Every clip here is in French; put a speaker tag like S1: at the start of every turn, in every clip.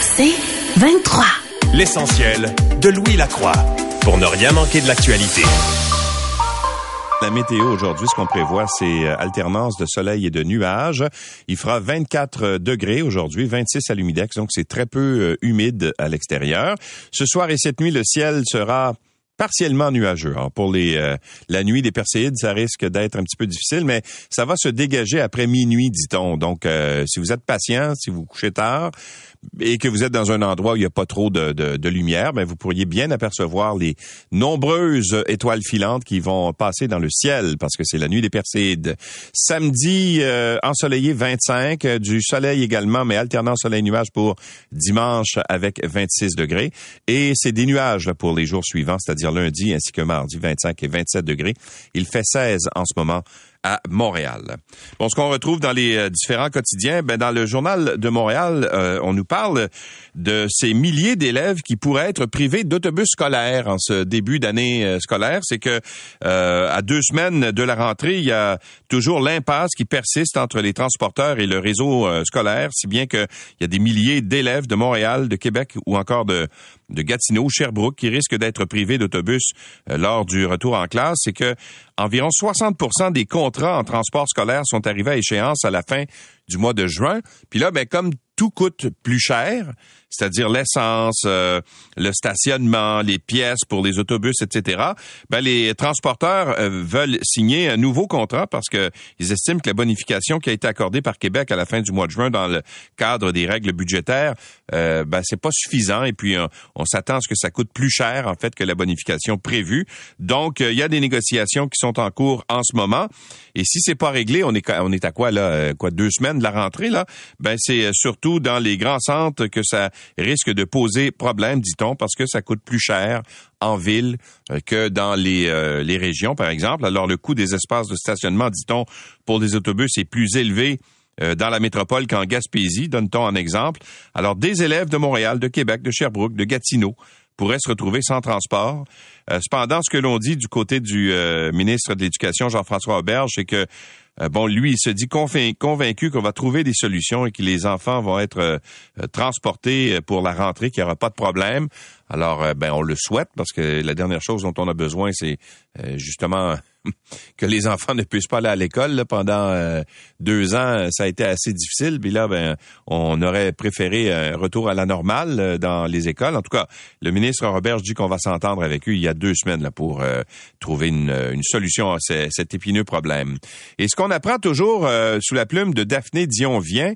S1: C'est 23.
S2: L'essentiel de Louis Lacroix pour ne rien manquer de l'actualité.
S3: La météo aujourd'hui, ce qu'on prévoit, c'est euh, alternance de soleil et de nuages. Il fera 24 degrés aujourd'hui, 26 à l'humidex, donc c'est très peu euh, humide à l'extérieur. Ce soir et cette nuit, le ciel sera partiellement nuageux. pour les euh, la nuit des Perséides, ça risque d'être un petit peu difficile, mais ça va se dégager après minuit, dit-on. Donc, si vous êtes patient, si vous couchez tard, et que vous êtes dans un endroit où il n'y a pas trop de, lumière, ben vous pourriez bien apercevoir les nombreuses étoiles filantes qui vont passer dans le ciel parce que c'est la nuit des Perséides. Samedi, euh, ensoleillé 25, euh, du soleil également, mais alternant soleil-nuage pour dimanche avec 26 degrés. Et c'est des nuages pour les jours suivants, c'est-à-dire lundi ainsi que mardi, 25 et 27 degrés. Il fait 16 en ce moment à Montréal. Bon, ce qu'on retrouve dans les euh, différents quotidiens, ben dans le journal de Montréal, euh, on nous parle de ces milliers d'élèves qui pourraient être privés d'autobus scolaires en ce début d'année euh, scolaire. C'est que à deux semaines de la rentrée, il y a toujours l'impasse qui persiste entre les transporteurs et le réseau scolaire, si bien qu'il y a des milliers d'élèves de Montréal, de Québec ou encore de de Gatineau, Sherbrooke, qui risquent d'être privés d'autobus lors du retour en classe. C'est que environ 60% des contrats en transport scolaire sont arrivés à échéance à la fin du mois de juin. Puis là, ben, comme tout coûte plus cher, c'est-à-dire l'essence, euh, le stationnement, les pièces pour les autobus, etc. Ben, les transporteurs euh, veulent signer un nouveau contrat parce que ils estiment que la bonification qui a été accordée par Québec à la fin du mois de juin dans le cadre des règles budgétaires, euh, ben, c'est pas suffisant et puis on, s'attend à ce que ça coûte plus cher en fait que la bonification prévue. Donc il y a des négociations qui sont en cours en ce moment et si c'est pas réglé, on est on est à quoi là quoi deux semaines de la rentrée là, ben c'est surtout dans les grands centres que ça risque de poser problème, dit-on, parce que ça coûte plus cher en ville euh, que dans les, euh, les régions, par exemple. Alors, le coût des espaces de stationnement, dit-on, pour des autobus est plus élevé euh, dans la métropole qu'en Gaspésie, donne-t-on un exemple. Alors, des élèves de Montréal, de Québec, de Sherbrooke, de Gatineau pourraient se retrouver sans transport. cependant, ce que l'on dit du côté du ministre de l'Éducation, Jean-François Auberge, c'est que euh, bon, lui, il se dit convaincu qu'on va trouver des solutions et que les enfants vont être euh, euh, transportés pour la rentrée, qu'il n'y aura pas de problème. Alors, ben, on le souhaite parce que la dernière chose dont on a besoin, c'est justement que les enfants ne puissent pas aller à l'école pendant euh, deux ans, ça a été assez difficile. Puis là, ben, on aurait préféré un retour à la normale euh, dans les écoles. En tout cas, le ministre Robert dit qu'on va s'entendre avec eux il y a deux semaines là, pour euh, trouver une, une, solution à cet épineux problème. Et ce qu'on apprend toujours sous la plume de Daphné Dion-Vient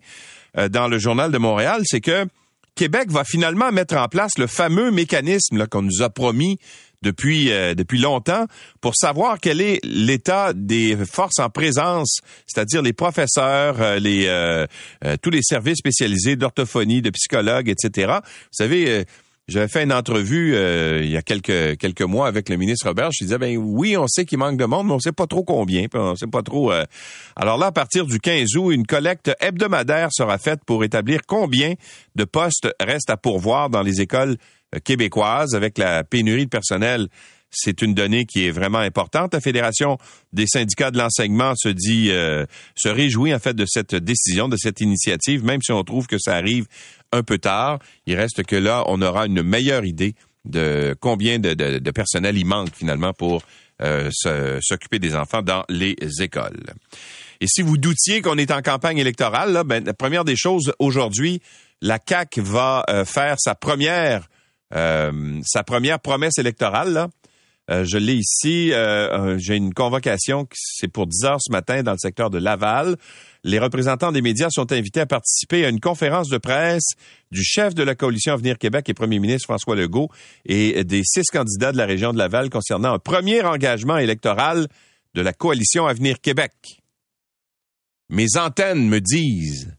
S3: dans le journal de Montréal, c'est que Québec va finalement mettre en place le fameux mécanisme qu'on nous a promis depuis euh, depuis longtemps pour savoir quel est l'état des forces en présence, c'est-à-dire les professeurs, euh, les euh, tous les services spécialisés d'orthophonie, de psychologues, etc. Vous savez. j'avais fait une entrevue il y a quelques quelques mois avec le ministre Robert. Je disais ben oui, on sait qu'il manque de monde, mais on sait pas trop combien, on sait pas trop. Alors là, à partir du 15 août, une collecte hebdomadaire sera faite pour établir combien de postes restent à pourvoir dans les écoles québécoise avec la pénurie de personnel. C'est une donnée qui est vraiment importante. La Fédération des syndicats de l'enseignement se dit euh, se réjouit en fait de cette décision, de cette initiative, même si on trouve que ça arrive un peu tard. Il reste que là, on aura une meilleure idée de combien de, de, personnel il manque finalement pour euh, s'occuper des enfants dans les écoles. Et si vous doutiez qu'on est en campagne électorale, là, ben, la première des choses aujourd'hui, la CAC va euh, faire sa première euh, sa première promesse électorale, là, euh, je l'ai ici. Euh, j'ai une convocation, c'est pour 10 heures ce matin dans le secteur de Laval. Les représentants des médias sont invités à participer à une conférence de presse du chef de la coalition Avenir Québec et premier ministre François Legault et des six candidats de la région de Laval concernant un premier engagement électoral de la coalition Avenir Québec. Mes antennes me disent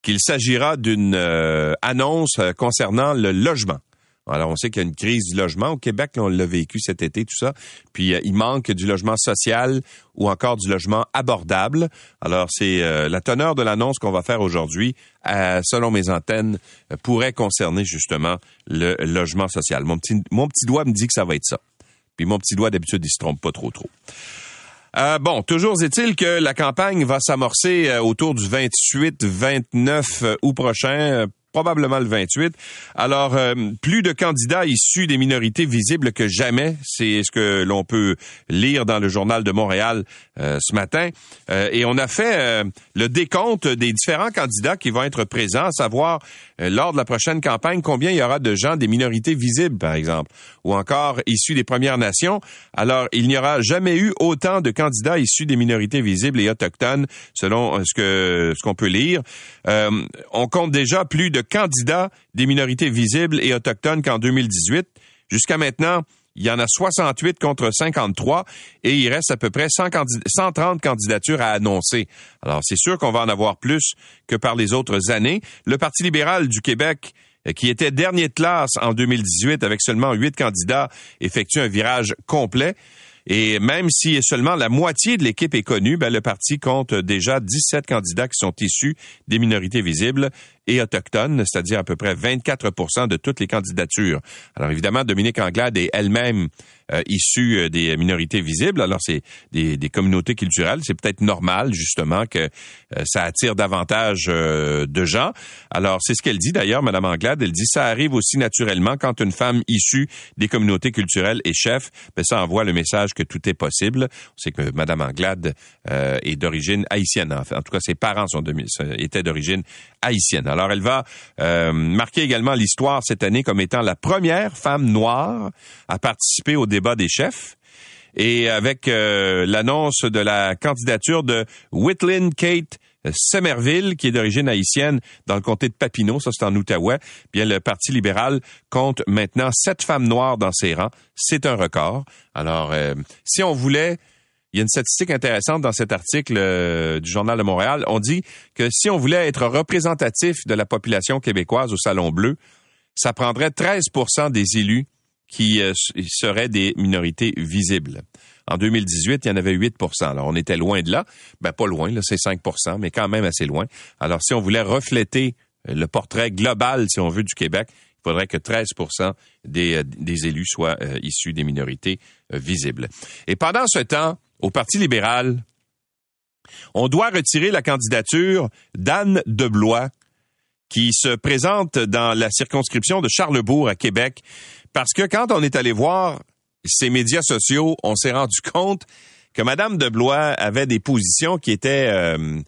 S3: qu'il s'agira d'une annonce concernant le logement. Alors, on sait qu'il y a une crise du logement au Québec. on l'a vécu cet été, tout ça. Puis, euh, il manque du logement social ou encore du logement abordable. Alors, c'est euh, la teneur de l'annonce qu'on va faire aujourd'hui, euh, selon mes antennes, pourrait concerner justement le logement social. Mon petit, doigt me dit que ça va être ça. Puis, mon petit doigt, d'habitude, il se trompe pas trop, trop. bon, toujours est-il que la campagne va s'amorcer autour du 28-29 août prochain probablement le 28. Alors, euh, plus de candidats issus des minorités visibles que jamais, c'est ce que l'on peut lire dans le journal de Montréal euh, ce matin. Euh, et on a fait le décompte des différents candidats qui vont être présents, à savoir lors de la prochaine campagne combien il y aura de gens des minorités visibles, par exemple, ou encore issus des Premières Nations? Alors, il n'y aura jamais eu autant de candidats issus des minorités visibles et autochtones, selon ce que ce qu'on peut lire. on compte déjà plus de candidats des minorités visibles et autochtones qu'en 2018. Jusqu'à maintenant, il y en a 68 contre 53 et il reste à peu près 130 candidatures à annoncer. Alors, c'est sûr qu'on va en avoir plus que par les autres années. Le Parti libéral du Québec euh, qui était dernier de classe en 2018 avec seulement huit candidats, effectue un virage complet. Et même si seulement la moitié de l'équipe est connue, ben, le parti compte déjà 17 candidats qui sont issus des minorités visibles et autochtones, c'est-à-dire à peu près 24% de toutes les candidatures. Alors évidemment, Dominique Anglade est elle-même euh, issue euh, des minorités visibles. Alors c'est des, des, communautés culturelles. C'est peut-être normal justement que euh, ça attire davantage de gens. Alors c'est ce qu'elle dit d'ailleurs, Madame Anglade. Elle dit ça arrive aussi naturellement quand une femme issue des communautés culturelles est chef. Ben, ça envoie le message que tout est possible. Sait que Madame Anglade est d'origine haïtienne. En, en tout cas, ses parents sont étaient d'origine haïtienne. Alors, elle va euh, marquer également l'histoire cette année comme étant la première femme noire à participer au débat des chefs. Et avec euh, l'annonce de la candidature de Whitlin Kate Semerville, qui est d'origine haïtienne dans le comté de Papineau, ça c'est en Outaouais, bien le Parti libéral compte maintenant sept femmes noires dans ses rangs. C'est un record. Alors, euh, si on voulait il y a une statistique intéressante dans cet article euh, du Journal de Montréal. On dit que si on voulait être représentatif de la population québécoise au Salon Bleu, ça prendrait 13% des élus qui euh, seraient des minorités visibles. En 2018, il y en avait 8% Alors, on était loin de là. Ben, pas loin, là, c'est 5% mais quand même assez loin. Alors, si on voulait refléter le portrait global, si on veut, du Québec, il faudrait que 13 des, euh, des élus soient issus des minorités visibles. Et pendant ce temps, au Parti libéral, on doit retirer la candidature d'Anne Deblois, qui se présente dans la circonscription de Charlebourg à Québec, parce que quand on est allé voir ces médias sociaux, on s'est rendu compte que Madame Deblois avait des positions qui étaient euh,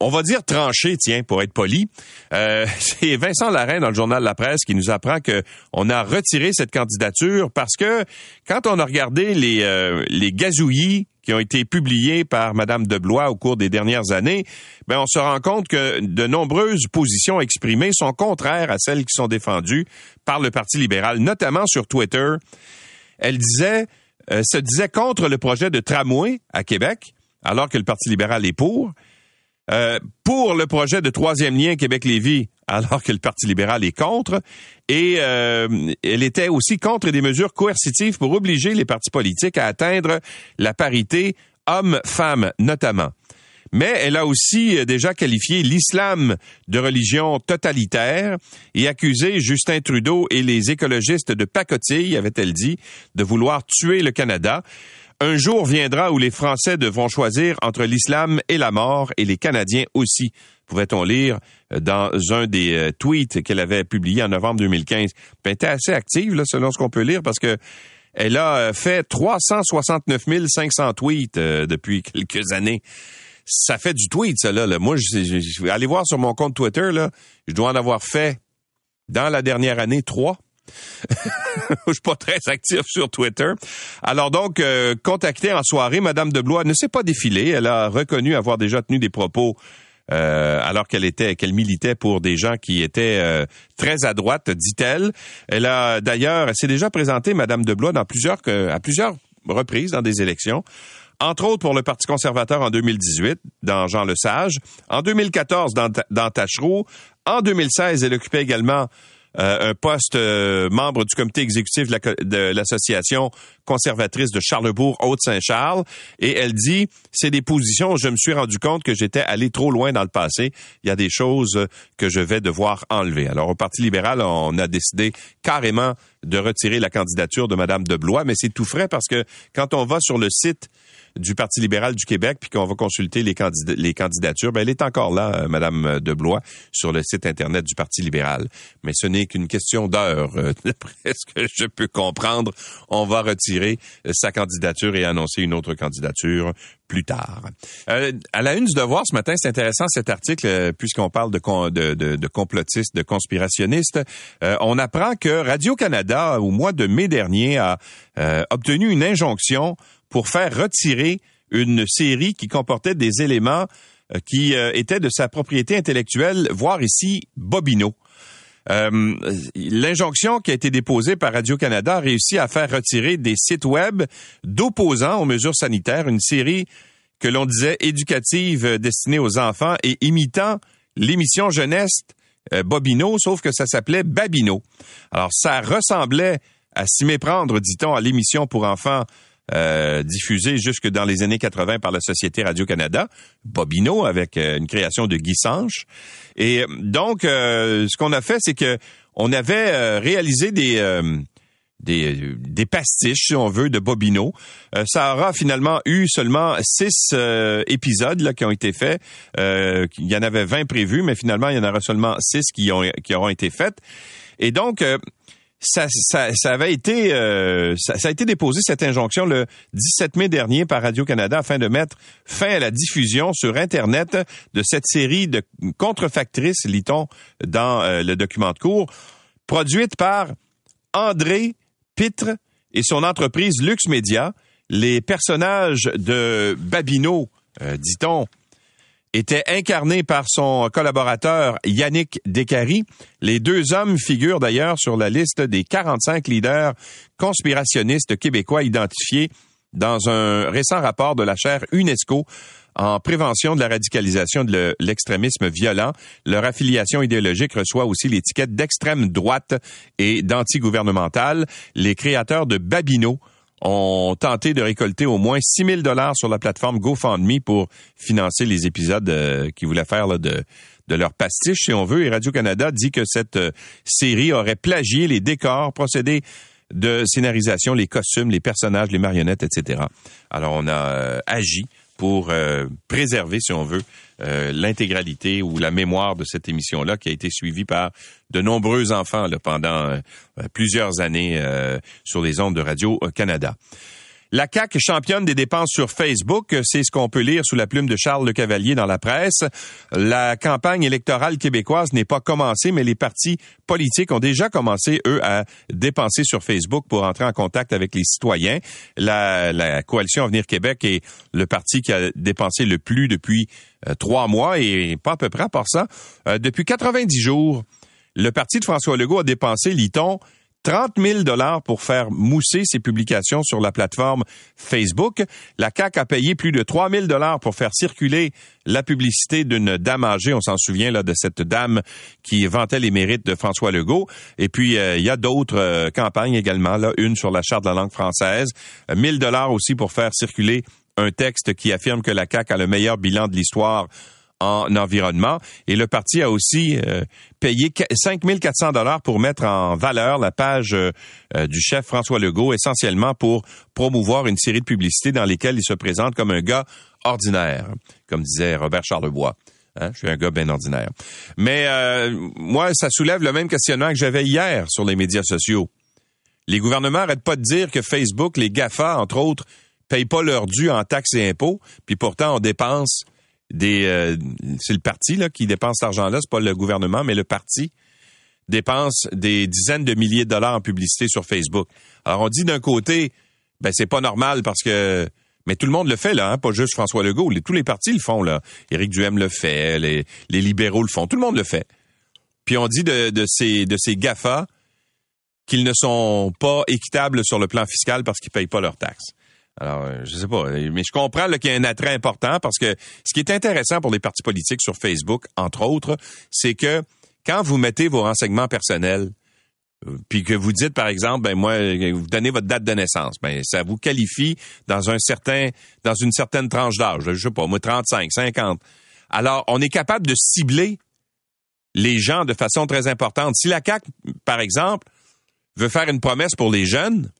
S3: on va dire tranché, tiens, pour être poli. Euh, c'est Vincent Larrain dans le journal La Presse qui nous apprend que on a retiré cette candidature parce que quand on a regardé les euh, les gazouillis qui ont été publiés par Madame Deblois au cours des dernières années, ben on se rend compte que de nombreuses positions exprimées sont contraires à celles qui sont défendues par le Parti libéral, notamment sur Twitter. Elle disait euh, se disait contre le projet de tramway à Québec, alors que le Parti libéral est pour. Euh, pour le projet de troisième lien Québec-Lévis, alors que le Parti libéral est contre, et euh, elle était aussi contre des mesures coercitives pour obliger les partis politiques à atteindre la parité hommes-femmes notamment. Mais elle a aussi euh, déjà qualifié l'islam de religion totalitaire et accusé Justin Trudeau et les écologistes de pacotille, avait-elle dit, de vouloir tuer le Canada. Un jour viendra où les Français devront choisir entre l'islam et la mort, et les Canadiens aussi, pouvait-on lire euh, dans un des euh, tweets qu'elle avait publié en novembre 2015. Elle était assez active, là, selon ce qu'on peut lire, parce que elle a euh, fait 369 500 tweets depuis quelques années. Ça fait du tweet, ça, là. Moi, je, je, vais aller voir sur mon compte Twitter, là. Je dois en avoir fait, dans la dernière année, trois. je suis pas très actif sur Twitter. Alors donc, euh, contactée en soirée, Madame de Blois ne s'est pas défilée. Elle a reconnu avoir déjà tenu des propos euh, alors qu'elle était, qu'elle militait pour des gens qui étaient euh, très à droite, dit-elle. Elle a d'ailleurs, elle s'est déjà présentée, Madame de Blois, dans plusieurs, à plusieurs reprises dans des élections. Entre autres pour le Parti conservateur en 2018, dans Jean Lesage. En 2014, dans, dans Tachereau. En 2016, elle occupait également euh, un poste euh, membre du comité exécutif de l'association conservatrice de Charlebourg, Haute-Saint-Charles, et elle dit, c'est des positions où je me suis rendu compte que j'étais allé trop loin dans le passé. Il y a des choses que je vais devoir enlever. Alors, au Parti libéral, on a décidé carrément de retirer la candidature de Madame de Blois, mais c'est tout frais parce que quand on va sur le site du Parti libéral du Québec, puis qu'on va consulter les, les candidatures, ben elle est encore là, euh, Madame de Blois, sur le site internet du Parti libéral. Mais ce n'est qu'une question d'heure, euh, ce que je peux comprendre. On va retirer euh, sa candidature et annoncer une autre candidature plus tard. à la une du devoir ce matin, c'est intéressant cet article puisqu'on parle de, de, de, complotistes, de conspirationnistes. on apprend que Radio-Canada, au mois de mai dernier, a obtenu une injonction pour faire retirer une série qui comportait des éléments euh, qui euh, étaient de sa propriété intellectuelle, voire ici Bobino. Euh, l'injonction qui a été déposée par Radio-Canada a réussi à faire retirer des sites web d'opposants aux mesures sanitaires, une série que l'on disait éducative destinée aux enfants et imitant l'émission jeunesse Bobino, sauf que ça s'appelait Babino. Alors ça ressemblait à s'y méprendre, dit-on, à l'émission pour enfants euh, diffusé jusque dans les années 80 par la Société Radio-Canada, Bobino, avec euh, une création de Guy Sanche. Et euh, donc, ce qu'on a fait, c'est que on avait réalisé des... Des, des, pastiches, si on veut, de Bobino. ça aura finalement eu seulement six épisodes là, qui ont été faits. il y en avait 20 prévus, mais finalement, il y en aura seulement six qui, ont, qui auront été faits. Et donc, ça, ça, ça, avait été, euh, ça, a été déposé cette injonction le 17 mai dernier par Radio Canada afin de mettre fin à la diffusion sur Internet de cette série de contrefactrices, lit-on dans euh, le document de cours, produite par André Pitre et son entreprise Lux Media. Les personnages de Babino, euh, dit-on, était incarné par son collaborateur Yannick Descaries. Les deux hommes figurent d'ailleurs sur la liste des 45 leaders conspirationnistes québécois identifiés dans un récent rapport de la chaire UNESCO en prévention de la radicalisation de l'extrémisme violent. Leur affiliation idéologique reçoit aussi l'étiquette d'extrême droite et d'antigouvernementale. Les créateurs de Babino ont tenté de récolter au moins 6 000 dollars sur la plateforme GoFundMe pour financer les épisodes euh, qu'ils voulaient faire de, de leur pastiche, si on veut. Et Radio-Canada dit que cette euh, série aurait plagié les décors, procédé de scénarisation, les costumes, les personnages, les marionnettes, etc. Alors, on a euh, agi pour préserver, si on veut, euh, l'intégralité ou la mémoire de cette émission-là qui a été suivie par de nombreux enfants pendant euh, plusieurs années euh, sur les ondes de Radio-Canada. La CAC championne des dépenses sur Facebook, c'est ce qu'on peut lire sous la plume de Charles Le Cavalier dans la presse. La campagne électorale québécoise n'est pas commencée, mais les partis politiques ont déjà commencé, eux, à dépenser sur Facebook pour entrer en contact avec les citoyens. La, la coalition Avenir Québec est le parti qui a dépensé le plus depuis euh, trois mois et pas à peu près à part ça. Euh, depuis 90 jours, le parti de François Legault a dépensé, lit-on, 30 000 dollars pour faire mousser ses publications sur la plateforme Facebook. La CAC a payé plus de 3 000 dollars pour faire circuler la publicité d'une dame âgée. On s'en souvient là de cette dame qui vantait les mérites de François Legault. Et puis euh, il y a d'autres euh, campagnes également là, une sur la charte de la langue française, 1000 euh, dollars aussi pour faire circuler un texte qui affirme que la CAC a le meilleur bilan de l'histoire en environnement. Et le parti a aussi euh, payé 5 400 dollars pour mettre en valeur la page euh, euh, du chef François Legault, essentiellement pour promouvoir une série de publicités dans lesquelles il se présente comme un gars ordinaire, comme disait Robert Charlebois. Hein, je suis un gars bien ordinaire. Mais moi, ça soulève le même questionnement que j'avais hier sur les médias sociaux. Les gouvernements n'arrêtent pas de dire que Facebook, les GAFA, entre autres, payent pas leur dû en taxes et impôts, puis pourtant on dépense euh, c'est le parti là qui dépense cet argent-là, c'est pas le gouvernement, mais le parti dépense des dizaines de milliers de dollars en publicité sur Facebook. Alors on dit d'un côté, ben c'est pas normal parce que mais tout le monde le fait là, hein, pas juste François Legault, tous les partis le font là. Éric Duhem le fait, les, libéraux le font, tout le monde le fait. Puis on dit de, de ces de ces Gafa qu'ils ne sont pas équitables sur le plan fiscal parce qu'ils payent pas leurs taxes. Alors, euh, je sais pas, mais je comprends qu'il y a un attrait important parce que ce qui est intéressant pour les partis politiques sur Facebook, entre autres, c'est que quand vous mettez vos renseignements personnels puis que vous dites par exemple, ben moi, vous donnez votre date de naissance, ben ça vous qualifie dans un certain, dans une certaine tranche d'âge. Je sais pas, moi 35, 50. Alors, on est capable de cibler les gens de façon très importante. Si la CAC, par exemple, veut faire une promesse pour les jeunes,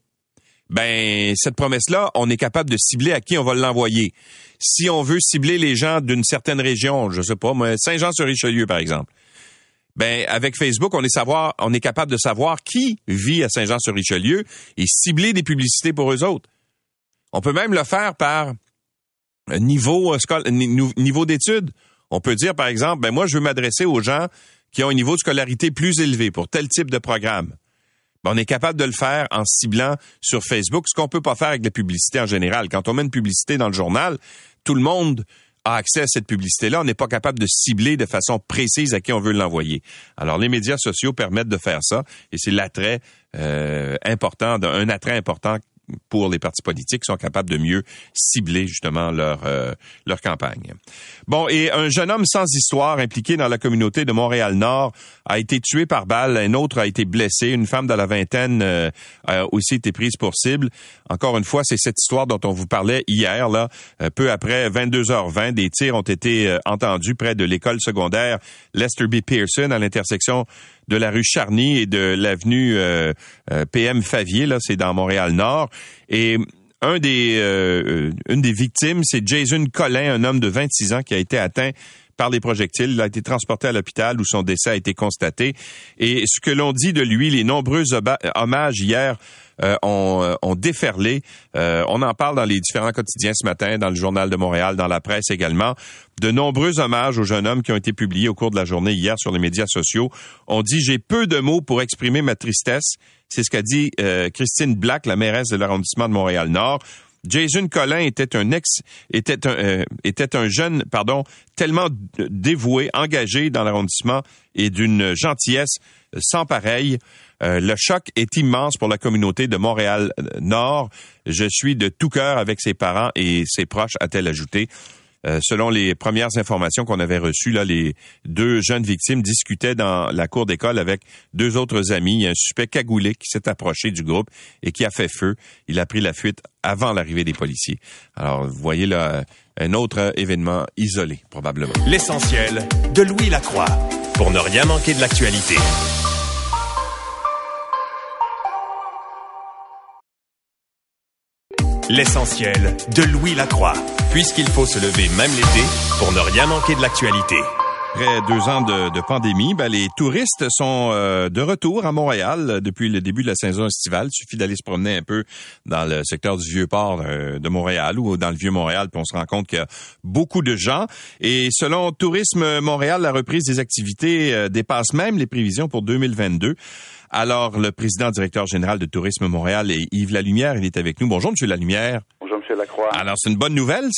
S3: ben cette promesse-là, on est capable de cibler à qui on va l'envoyer. Si on veut cibler les gens d'une certaine région, je sais pas, Saint-Jean-sur-Richelieu par exemple, ben avec Facebook, on est savoir, on est capable de savoir qui vit à Saint-Jean-sur-Richelieu et cibler des publicités pour eux autres. On peut même le faire par niveau euh, niveau d'études. On peut dire par exemple, ben moi je veux m'adresser aux gens qui ont un niveau de scolarité plus élevé pour tel type de programme. Ben, on est capable de le faire en ciblant sur Facebook, ce qu'on peut pas faire avec la publicité en général. Quand on met une publicité dans le journal, tout le monde a accès à cette publicité-là, on n'est pas capable de cibler de façon précise à qui on veut l'envoyer. Alors, les médias sociaux permettent de faire ça, et c'est l'attrait euh, important, un attrait important pour les partis politiques sont capables de mieux cibler justement leur euh, leur campagne. Bon, et un jeune homme sans histoire impliqué dans la communauté de Montréal-Nord a été tué par balle, un autre a été blessé, une femme de la vingtaine euh, a aussi été prise pour cible. Encore une fois, c'est cette histoire dont on vous parlait hier là, euh, peu après 22h20, des tirs ont été entendus près de l'école secondaire Lester B. Pearson à l'intersection de la rue Charny et de l'avenue euh, euh, PM Favier, là, c'est dans Montréal-Nord. Et un des, euh, une des victimes, c'est Jason Collin, un homme de 26 ans qui a été atteint par les projectiles. Il a été transporté à l'hôpital où son décès a été constaté. Et ce que l'on dit de lui, les nombreux hommages hier euh, ont, euh, ont, déferlé. Euh, on en parle dans les différents quotidiens ce matin, dans le journal de Montréal, dans la presse également. De nombreux hommages aux jeunes hommes qui ont été publiés au cours de la journée hier sur les médias sociaux. On dit j'ai peu de mots pour exprimer ma tristesse. C'est ce qu'a dit Christine Black, la mairesse de l'arrondissement de Montréal-Nord. Jason Collin était un ex était un était un jeune pardon tellement dévoué, engagé dans l'arrondissement et d'une gentillesse sans pareil. Euh, le choc est immense pour la communauté de Montréal-Nord. Je suis de tout cœur avec ses parents et ses proches, a-t-elle ajouté. Euh, selon les premières informations qu'on avait reçues, là, les deux jeunes victimes discutaient dans la cour d'école avec deux autres amis. Il y a un suspect cagoulé qui s'est approché du groupe et qui a fait feu. Il a pris la fuite avant l'arrivée des policiers. Alors, vous voyez là un autre événement isolé, probablement.
S2: L'essentiel de Louis Lacroix pour ne rien manquer de l'actualité. L'essentiel de Louis Lacroix, puisqu'il faut se lever même l'été pour ne rien manquer de l'actualité.
S3: Après deux ans de, pandémie, ben, les touristes sont euh, de retour à Montréal depuis le début de la saison estivale. Il suffit d'aller se promener un peu dans le secteur du Vieux-Port euh, de Montréal ou dans le Vieux-Montréal, puis on se rend compte qu'il y a beaucoup de gens. Et selon Tourisme Montréal, la reprise des activités euh, dépasse même les prévisions pour 2022. Alors, le président directeur général de Tourisme Montréal, Yves Lalumière, il est avec nous. Bonjour, Monsieur Lalumière.
S1: Bonjour, Monsieur Lacroix.
S3: Alors, c'est une bonne nouvelle.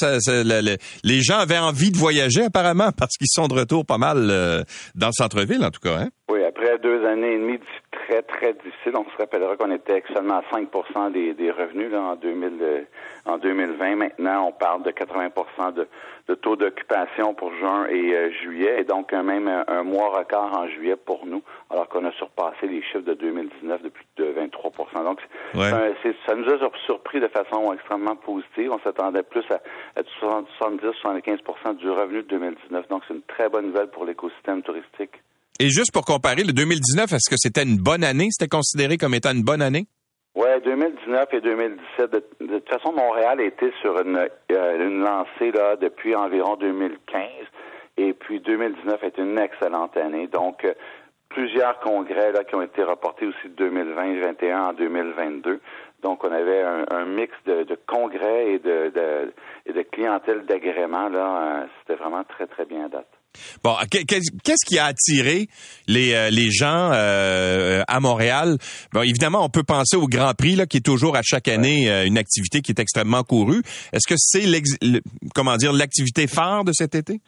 S3: les gens avaient envie de voyager, apparemment, parce qu'ils sont de retour pas mal euh, dans le centre-ville, en tout cas. Hein?
S1: Oui, après deux années et demie très, très difficile. On se rappellera qu'on était seulement à 5 des, des revenus là, en, 2000, euh, en 2020. Maintenant, on parle de 80 de, de taux d'occupation pour juin et euh, juillet, et donc même un, mois record en juillet pour nous, alors qu'on a surpassé les chiffres de 2019 de plus de 23% Donc, ça nous a surpris de façon extrêmement positive. On s'attendait plus à, à 70-75% du revenu de 2019. Donc, c'est une très bonne nouvelle pour l'écosystème touristique.
S3: Et juste pour comparer, le 2019, est-ce que c'était une bonne année? C'était considéré comme étant une bonne année?
S1: Oui, 2019 et 2017. De, toute façon, Montréal était sur une, euh, lancée là, depuis environ 2015. Et puis 2019 est une excellente année. Donc, euh, plusieurs congrès là, qui ont été reportés aussi de 2020 2021 en 2022. Donc, on avait un, mix de, congrès et de, clientèle d'agrément. Euh, c'était vraiment très, très bien à date.
S3: Bon, qu'est-ce qui a attiré les, euh, les gens euh, à Montréal? Bon, évidemment, on peut penser au Grand Prix, là, qui est toujours à chaque année euh, une activité qui est extrêmement courue. Est-ce que c'est comment dire l'activité phare de cet été?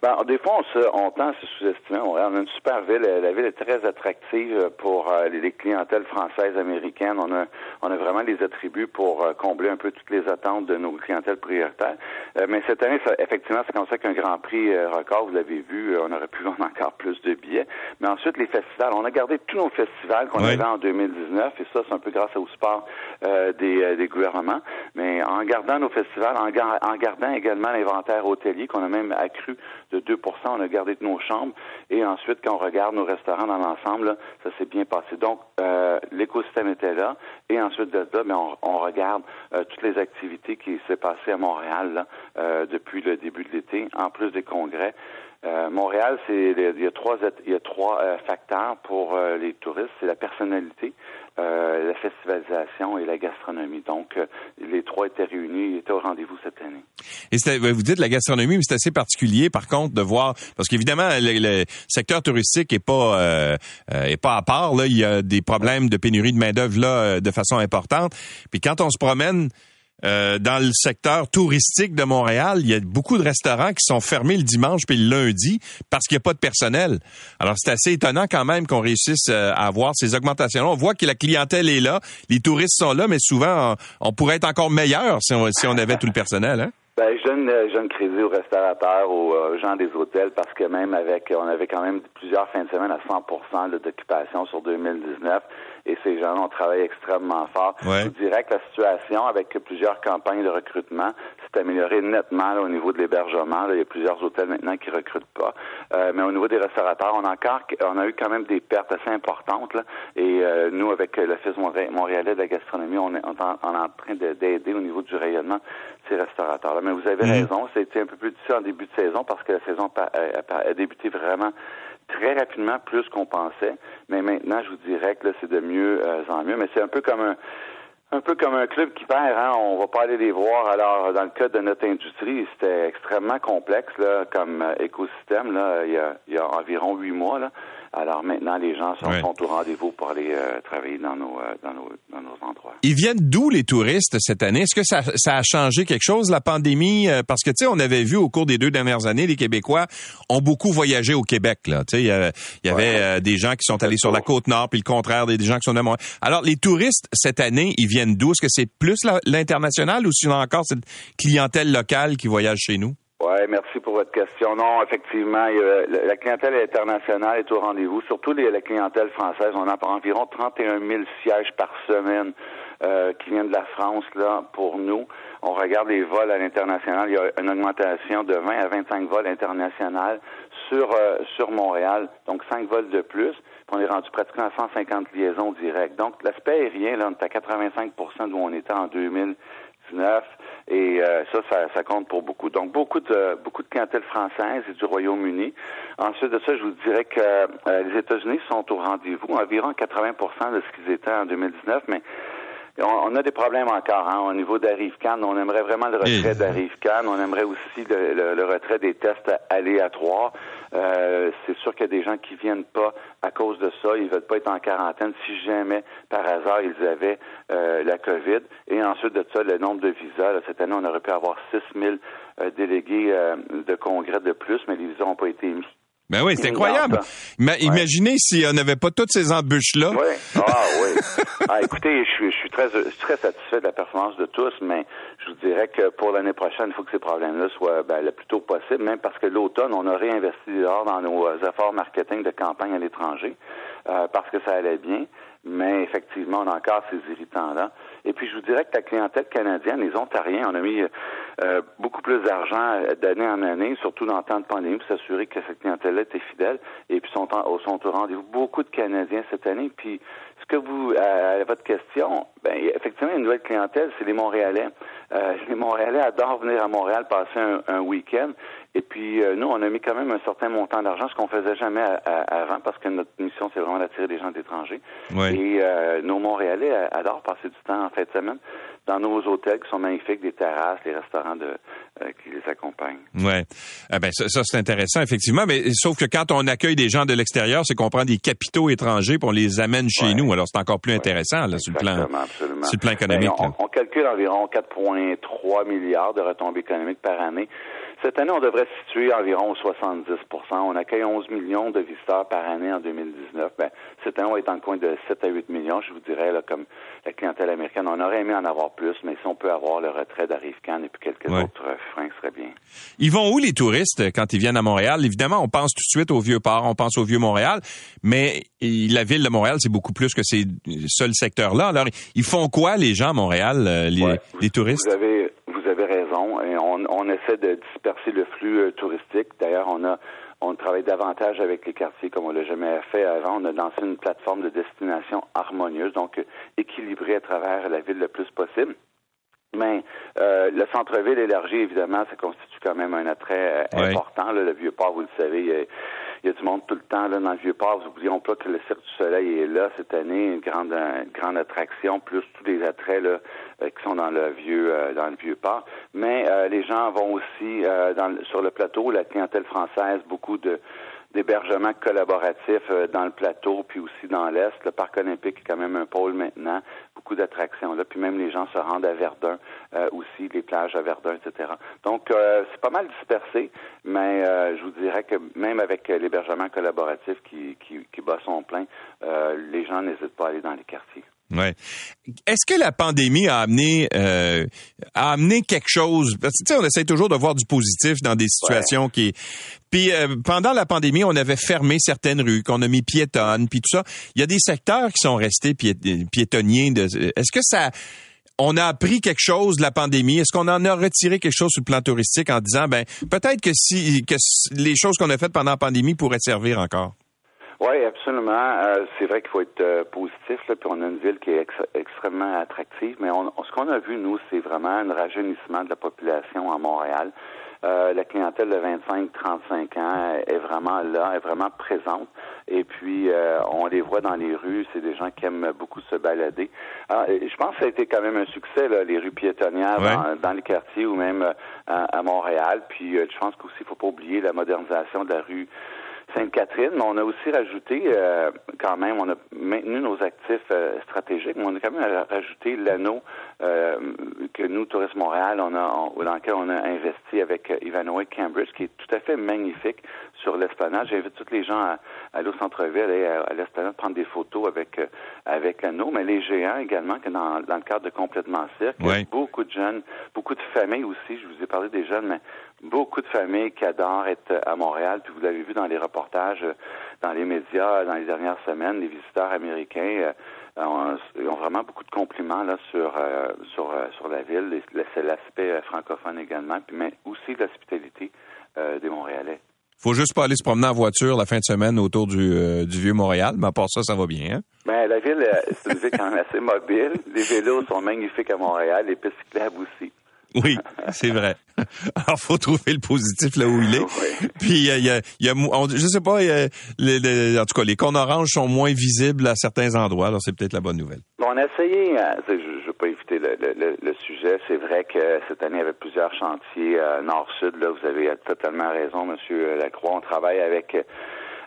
S1: Ben, des fois, on, se, on tend à se sous-estimer. On a une super ville. La ville est très attractive pour euh, les, clientèles françaises, américaines. On a, on a vraiment les attributs pour euh, combler un peu toutes les attentes de nos clientèles prioritaires. Euh, mais cette année, ça, effectivement, c'est comme ça qu'un Grand Prix record, vous l'avez vu, on aurait pu vendre encore plus de billets. Mais ensuite, les festivals. On a gardé tous nos festivals qu'on avait en 2019, et ça, c'est un peu grâce au sport des, des gouvernements. Mais en gardant nos festivals, en, en gardant également l'inventaire hôtelier qu'on a même accru de 2% on a gardé nos chambres. Et ensuite, quand on regarde nos restaurants dans l'ensemble, ça s'est bien passé. Donc, euh, l'écosystème était là. Et ensuite de là, ben, on, regarde euh, toutes les activités qui s'est passées à Montréal euh, depuis le début de l'été, en plus des congrès. Montréal, c'est il y a trois il y a trois facteurs pour les touristes. C'est la personnalité, la festivalisation et la gastronomie. Donc, euh, les trois étaient réunis, ils étaient au rendez-vous cette année.
S3: Et ben, vous dites la gastronomie, mais c'est assez particulier, par contre, de voir, parce qu'évidemment, le, secteur touristique est pas euh, est pas à part. Là, il y a des problèmes de pénurie de main d'œuvre là de façon importante. Puis quand on se promène euh, dans le secteur touristique de Montréal, il y a beaucoup de restaurants qui sont fermés le dimanche puis le lundi parce qu'il n'y a pas de personnel. Alors, c'est assez étonnant quand même qu'on réussisse euh, à avoir ces augmentations. On voit que la clientèle est là, les touristes sont là, mais souvent, on, pourrait être encore meilleur si on, avait tout le personnel. Hein?
S1: Ben, je donne, je crédit aux restaurateurs, aux, aux, gens des hôtels, parce que même avec, on avait quand même plusieurs fins de semaine à 100 d'occupation sur 2019 et ces gens ont travaillé extrêmement fort. Je dirais que la situation, avec plusieurs campagnes de recrutement, s'est améliorée nettement au niveau de l'hébergement. Il y a plusieurs hôtels maintenant qui recrutent pas. Euh, mais au niveau des restaurateurs, on a encore, on a eu quand même des pertes assez importantes. et euh, nous, avec l'Office montréalais de la gastronomie, on est, on en train d'aider au niveau du rayonnement ces restaurateurs-là. Mais vous avez mhm. raison, c'était un peu plus difficile en début de saison parce que la saison a débuté vraiment très rapidement plus qu'on pensait. Mais maintenant, je vous dirais que c'est de mieux euh, en mieux. Mais c'est un peu comme un un peu comme un club qui perd, hein, on va pas aller les voir. Alors, dans le cas de notre industrie, c'était extrêmement complexe là, comme euh, écosystème. Là, il y a, il y a environ huit mois. Là. Alors maintenant, les gens sont, au rendez-vous pour aller euh, travailler dans nos, euh, dans, nos, dans nos endroits.
S3: Ils viennent d'où les touristes cette année? Est-ce que ça, ça a changé quelque chose, la pandémie? Euh, parce que, tu sais, on avait vu au cours des deux dernières années, les Québécois ont beaucoup voyagé au Québec. Là. Tu sais, il y avait, des gens qui sont allés sur la côte nord, puis le contraire, des, gens qui sont de Alors, les touristes, cette année, ils viennent d'où? Est-ce que c'est plus l'international ou sinon encore cette clientèle locale qui voyage chez nous?
S1: Oui, merci pour votre question. Non, effectivement, la clientèle internationale est au rendez-vous, surtout la clientèle française. On a environ 31 000 sièges par semaine euh, qui viennent de la France là pour nous. On regarde les vols à l'international. Il y a une augmentation de 20 à 25 vols internationaux sur euh, sur Montréal, donc 5 vols de plus. on est rendu pratiquement à 150 liaisons directes. Donc l'aspect aérien, là, on est à 85% d'où on était en 2019. Et euh, ça, ça, compte pour beaucoup. Donc, beaucoup de beaucoup de clientèle française et du Royaume-Uni. Ensuite de ça, je vous dirais que euh, les États-Unis sont au rendez-vous, environ 80% de ce qu'ils étaient en 2019, mais on, a des problèmes encore hein, au niveau d'Arrive-Can. On aimerait vraiment le retrait d'Arrive-Can. On aimerait aussi le, retrait des tests aléatoires. Euh, c'est sûr qu'il y a des gens qui viennent pas à cause de ça. Ils veulent pas être en quarantaine si jamais, par hasard, ils avaient euh, la COVID. Et ensuite de ça, le nombre de visas. cette année, on aurait pu avoir 6 000 euh, délégués de congrès de plus, mais les visas n'ont pas été émis.
S3: Ben oui, c'est incroyable. Mais imaginez si on n'avait pas toutes ces embûches-là.
S1: Oui. Ah oui. ah, écoutez, je suis, je suis très, très satisfait de la performance de tous, mais je vous dirais que pour l'année prochaine, il faut que ces problèmes-là soient ben, le plus tôt possible, même parce que l'automne, on a réinvesti dehors dans nos euh, efforts marketing de campagne à l'étranger, euh, parce que ça allait bien. Mais effectivement, on a encore ces irritants-là. Et puis, je vous dirais que la clientèle canadienne, les Ontariens, on a mis euh, beaucoup plus d'argent d'année en année, surtout dans le temps de pandémie, pour s'assurer que cette clientèle-là était fidèle. Et puis, sont, en, sont au rendez-vous beaucoup de Canadiens cette année. Puis, ce que vous, à, votre question, ben, effectivement, une nouvelle clientèle, c'est les Montréalais. Euh, les Montréalais adorent venir à Montréal passer un week-end. Et puis, euh, nous, on a mis quand même un certain montant d'argent, ce qu'on faisait jamais avant, parce que notre mission, c'est vraiment d'attirer des gens d'étrangers. Et euh, nos Montréalais adorent passer du temps en fin de semaine dans nos hôtels qui sont magnifiques, des terrasses, les restaurants de, euh, qui les accompagnent.
S3: Ouais, eh ben ça, c'est intéressant effectivement, mais sauf que quand on accueille des gens de l'extérieur, c'est qu'on prend des capitaux étrangers pour on les amène chez nous. Alors c'est encore plus intéressant là, sur le plan, sur le plan économique.
S1: Ben, on, on, calcule environ 4,3 milliards de retombées économiques par année Cette année, on devrait se situer environ 70% On accueille 11 millions de visiteurs par année en 2019. Ben, cette année, on est en coin de 7 à 8 millions, je vous dirais, là, comme la clientèle américaine. On aurait aimé en avoir plus, mais si on peut avoir le retrait d'Arrive-Can et puis quelques autres freins, ce serait bien.
S3: Ils vont où, les touristes, quand ils viennent à Montréal? Évidemment, on pense tout de suite au Vieux-Port, on pense au Vieux-Montréal, mais la ville de Montréal, c'est beaucoup plus que ces seuls secteurs-là. Alors, ils font quoi, les gens à Montréal, euh, les, touristes?
S1: Vous avez, on, essaie de disperser le flux euh, touristique. D'ailleurs, on a on travaille davantage avec les quartiers comme on l'a jamais fait avant. On a lancé une plateforme de destination harmonieuse, donc équilibrée à travers la ville le plus possible. Mais euh, le centre-ville élargi, évidemment, ça constitue quand même un attrait euh, important. le Vieux-Port, vous le savez, il y a du monde tout le temps là, dans le Vieux-Port. N'oublions pas que le Cirque du Soleil est là cette année, une grande, grande attraction, plus tous les attraits là, euh, qui sont dans le vieux euh, dans le Vieux-Port. Mais euh, les gens vont aussi dans, sur le plateau, la clientèle française, beaucoup de d'hébergement collaboratif dans le plateau, puis aussi dans l'Est. Le Parc olympique est quand même un pôle maintenant, beaucoup d'attractions là. Puis même les gens se rendent à Verdun aussi, les plages à Verdun, etc. Donc, c'est pas mal dispersé, mais je vous dirais que même avec l'hébergement collaboratif qui, qui, qui bat son plein, les gens n'hésitent pas à aller dans les quartiers.
S3: Ouais. Est-ce que la pandémie a amené euh, a amené quelque chose? Parce que on essaie toujours de voir du positif dans des situations qui. Puis euh, pendant la pandémie, on avait fermé certaines rues, qu'on a mis piétonnes, puis tout ça. Il y a des secteurs qui sont restés piétonniers. Est-ce que ça on a appris quelque chose de la pandémie? Est-ce qu'on en a retiré quelque chose sur le plan touristique en disant, ben, peut-être que si que les choses qu'on a faites pendant la pandémie pourraient servir encore?
S1: Oui, absolument. Euh, c'est vrai qu'il faut être euh, positif, là, puis on a une ville qui est extrêmement attractive, mais on, ce qu'on a vu, nous, c'est vraiment un rajeunissement de la population à Montréal. Euh, la clientèle de 25-35 ans est vraiment là, est vraiment présente. Et puis, on les voit dans les rues. C'est des gens qui aiment beaucoup se balader. je pense que ça a été quand même un succès, là, les rues piétonnières dans, les quartiers ou même à, Montréal. Puis, je pense qu'aussi, il faut pas oublier la modernisation de la rue Sainte-Catherine, mais on a aussi rajouté, euh, quand même, on a maintenu nos actifs euh, stratégiques, mais on a quand même rajouté l'anneau euh, que nous, Tourisme Montréal, on a, dans lequel on a investi avec Ivanhoe Cambridge, qui est tout à fait magnifique sur l'esplanade. J'invite tous les gens à, aller au centre-ville et à, l'esplanade prendre des photos avec avec l'anneau, mais les géants également, que dans, dans le cadre de Complètement Cirque, beaucoup de jeunes, beaucoup de familles aussi, je vous ai parlé des jeunes, mais beaucoup de familles qui adorent être à Montréal, puis vous l'avez vu dans les reportages, euh, dans les médias dans les dernières semaines, les visiteurs américains euh, ont, vraiment beaucoup de compliments là sur euh, sur sur la ville. C'est l'aspect francophone également, puis mais aussi l'hospitalité des Montréalais.
S3: Faut juste pas aller se promener en voiture la fin de semaine autour du, du vieux Montréal, mais à part ça, ça va bien. Hein?
S1: Ben, la ville, c'est une ville quand même assez mobile. Les vélos sont magnifiques à Montréal, les pistes cyclables aussi.
S3: Oui, c'est vrai. Alors, faut trouver le positif là où il est. Puis, il y a, y a je sais pas, en tout cas, les cônes oranges sont moins visibles à certains endroits. Alors, c'est peut-être la bonne nouvelle.
S1: Bon, on a essayé, hein, je ne veux pas éviter le, sujet. C'est vrai que cette année, il y avait plusieurs chantiers euh, nord-sud. Là, vous avez totalement raison, Monsieur Lacroix. On travaille avec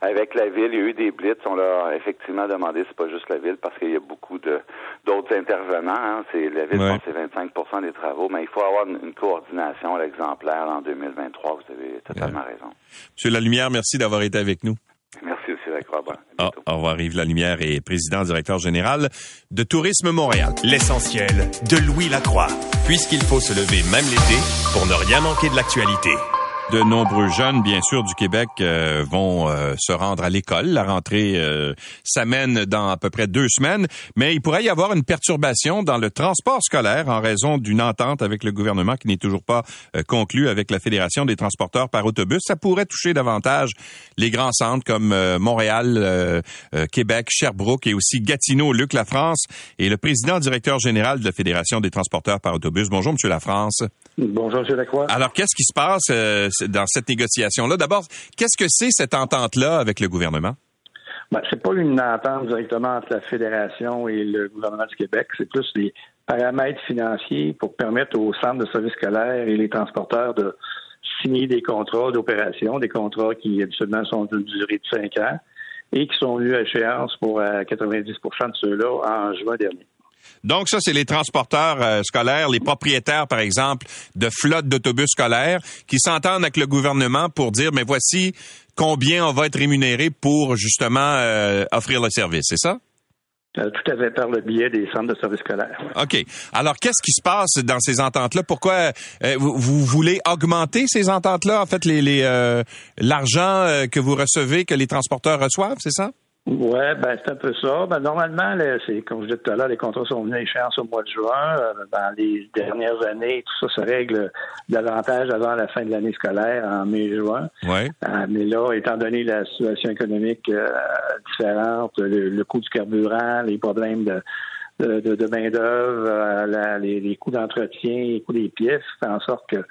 S1: avec la ville, il y a eu des blitz. On leur a effectivement demandé, c'est pas juste la ville, parce qu'il y a beaucoup de d'autres intervenants. Hein. C'est la ville, c'est 25% des travaux, mais il faut avoir une, coordination exemplaire en 2023. Vous avez totalement raison.
S3: Monsieur Lalumière, merci d'avoir été avec nous.
S1: Merci, Monsieur Lacroix.
S3: Ah, au revoir, Yves Lalumière est président directeur général de Tourisme Montréal.
S2: L'essentiel de Louis Lacroix, puisqu'il faut se lever même l'été pour ne rien manquer de l'actualité.
S3: De nombreux jeunes, bien sûr, du Québec euh, vont euh, se rendre à l'école. La rentrée euh, s'amène dans à peu près deux semaines, mais il pourrait y avoir une perturbation dans le transport scolaire en raison d'une entente avec le gouvernement qui n'est toujours pas conclue avec la Fédération des transporteurs par autobus. Ça pourrait toucher davantage les grands centres comme Montréal, Québec, Sherbrooke et aussi Gatineau. Luc Lafrance est le président directeur général de la Fédération des transporteurs par autobus. Bonjour, Monsieur Lafrance.
S4: Bonjour, M. Lacroix.
S3: Alors, qu'est-ce qui se passe euh, dans cette négociation-là? D'abord, qu'est-ce que c'est cette entente-là avec le gouvernement?
S4: Ben, c'est pas une entente directement entre la Fédération et le gouvernement du Québec. C'est plus des paramètres financiers pour permettre aux centres de services scolaires et les transporteurs de signer des contrats d'opération, des contrats qui habituellement sont d'une durée de cinq ans et qui sont venus à échéance pour 90% euh, de ceux-là en juin dernier.
S3: Donc ça, c'est les transporteurs euh, scolaires, les propriétaires, par exemple, de flottes d'autobus scolaires qui s'entendent avec le gouvernement pour dire, mais voici combien on va être rémunéré pour justement euh, offrir le service, c'est ça?
S4: Euh, tout à fait par le biais des centres de services scolaires.
S3: OK. Alors, qu'est-ce qui se passe dans ces ententes-là? Pourquoi vous, vous, voulez augmenter ces ententes-là? En fait, les, les l'argent que vous recevez, que les transporteurs reçoivent, c'est ça?
S4: Oui, ben c'est un peu ça. Ben, normalement, c'est comme je disais tout à l'heure, les contrats sont venus à échéance au mois de juin. Euh, dans les dernières années, tout ça se règle davantage avant la fin de l'année scolaire, en mai-juin.
S3: Ouais.
S4: Euh, mais là, étant donné la situation économique euh, différente, le, coût du carburant, les problèmes de de, de, main-d'œuvre, les, les coûts d'entretien, les coûts des pièces, fait en sorte que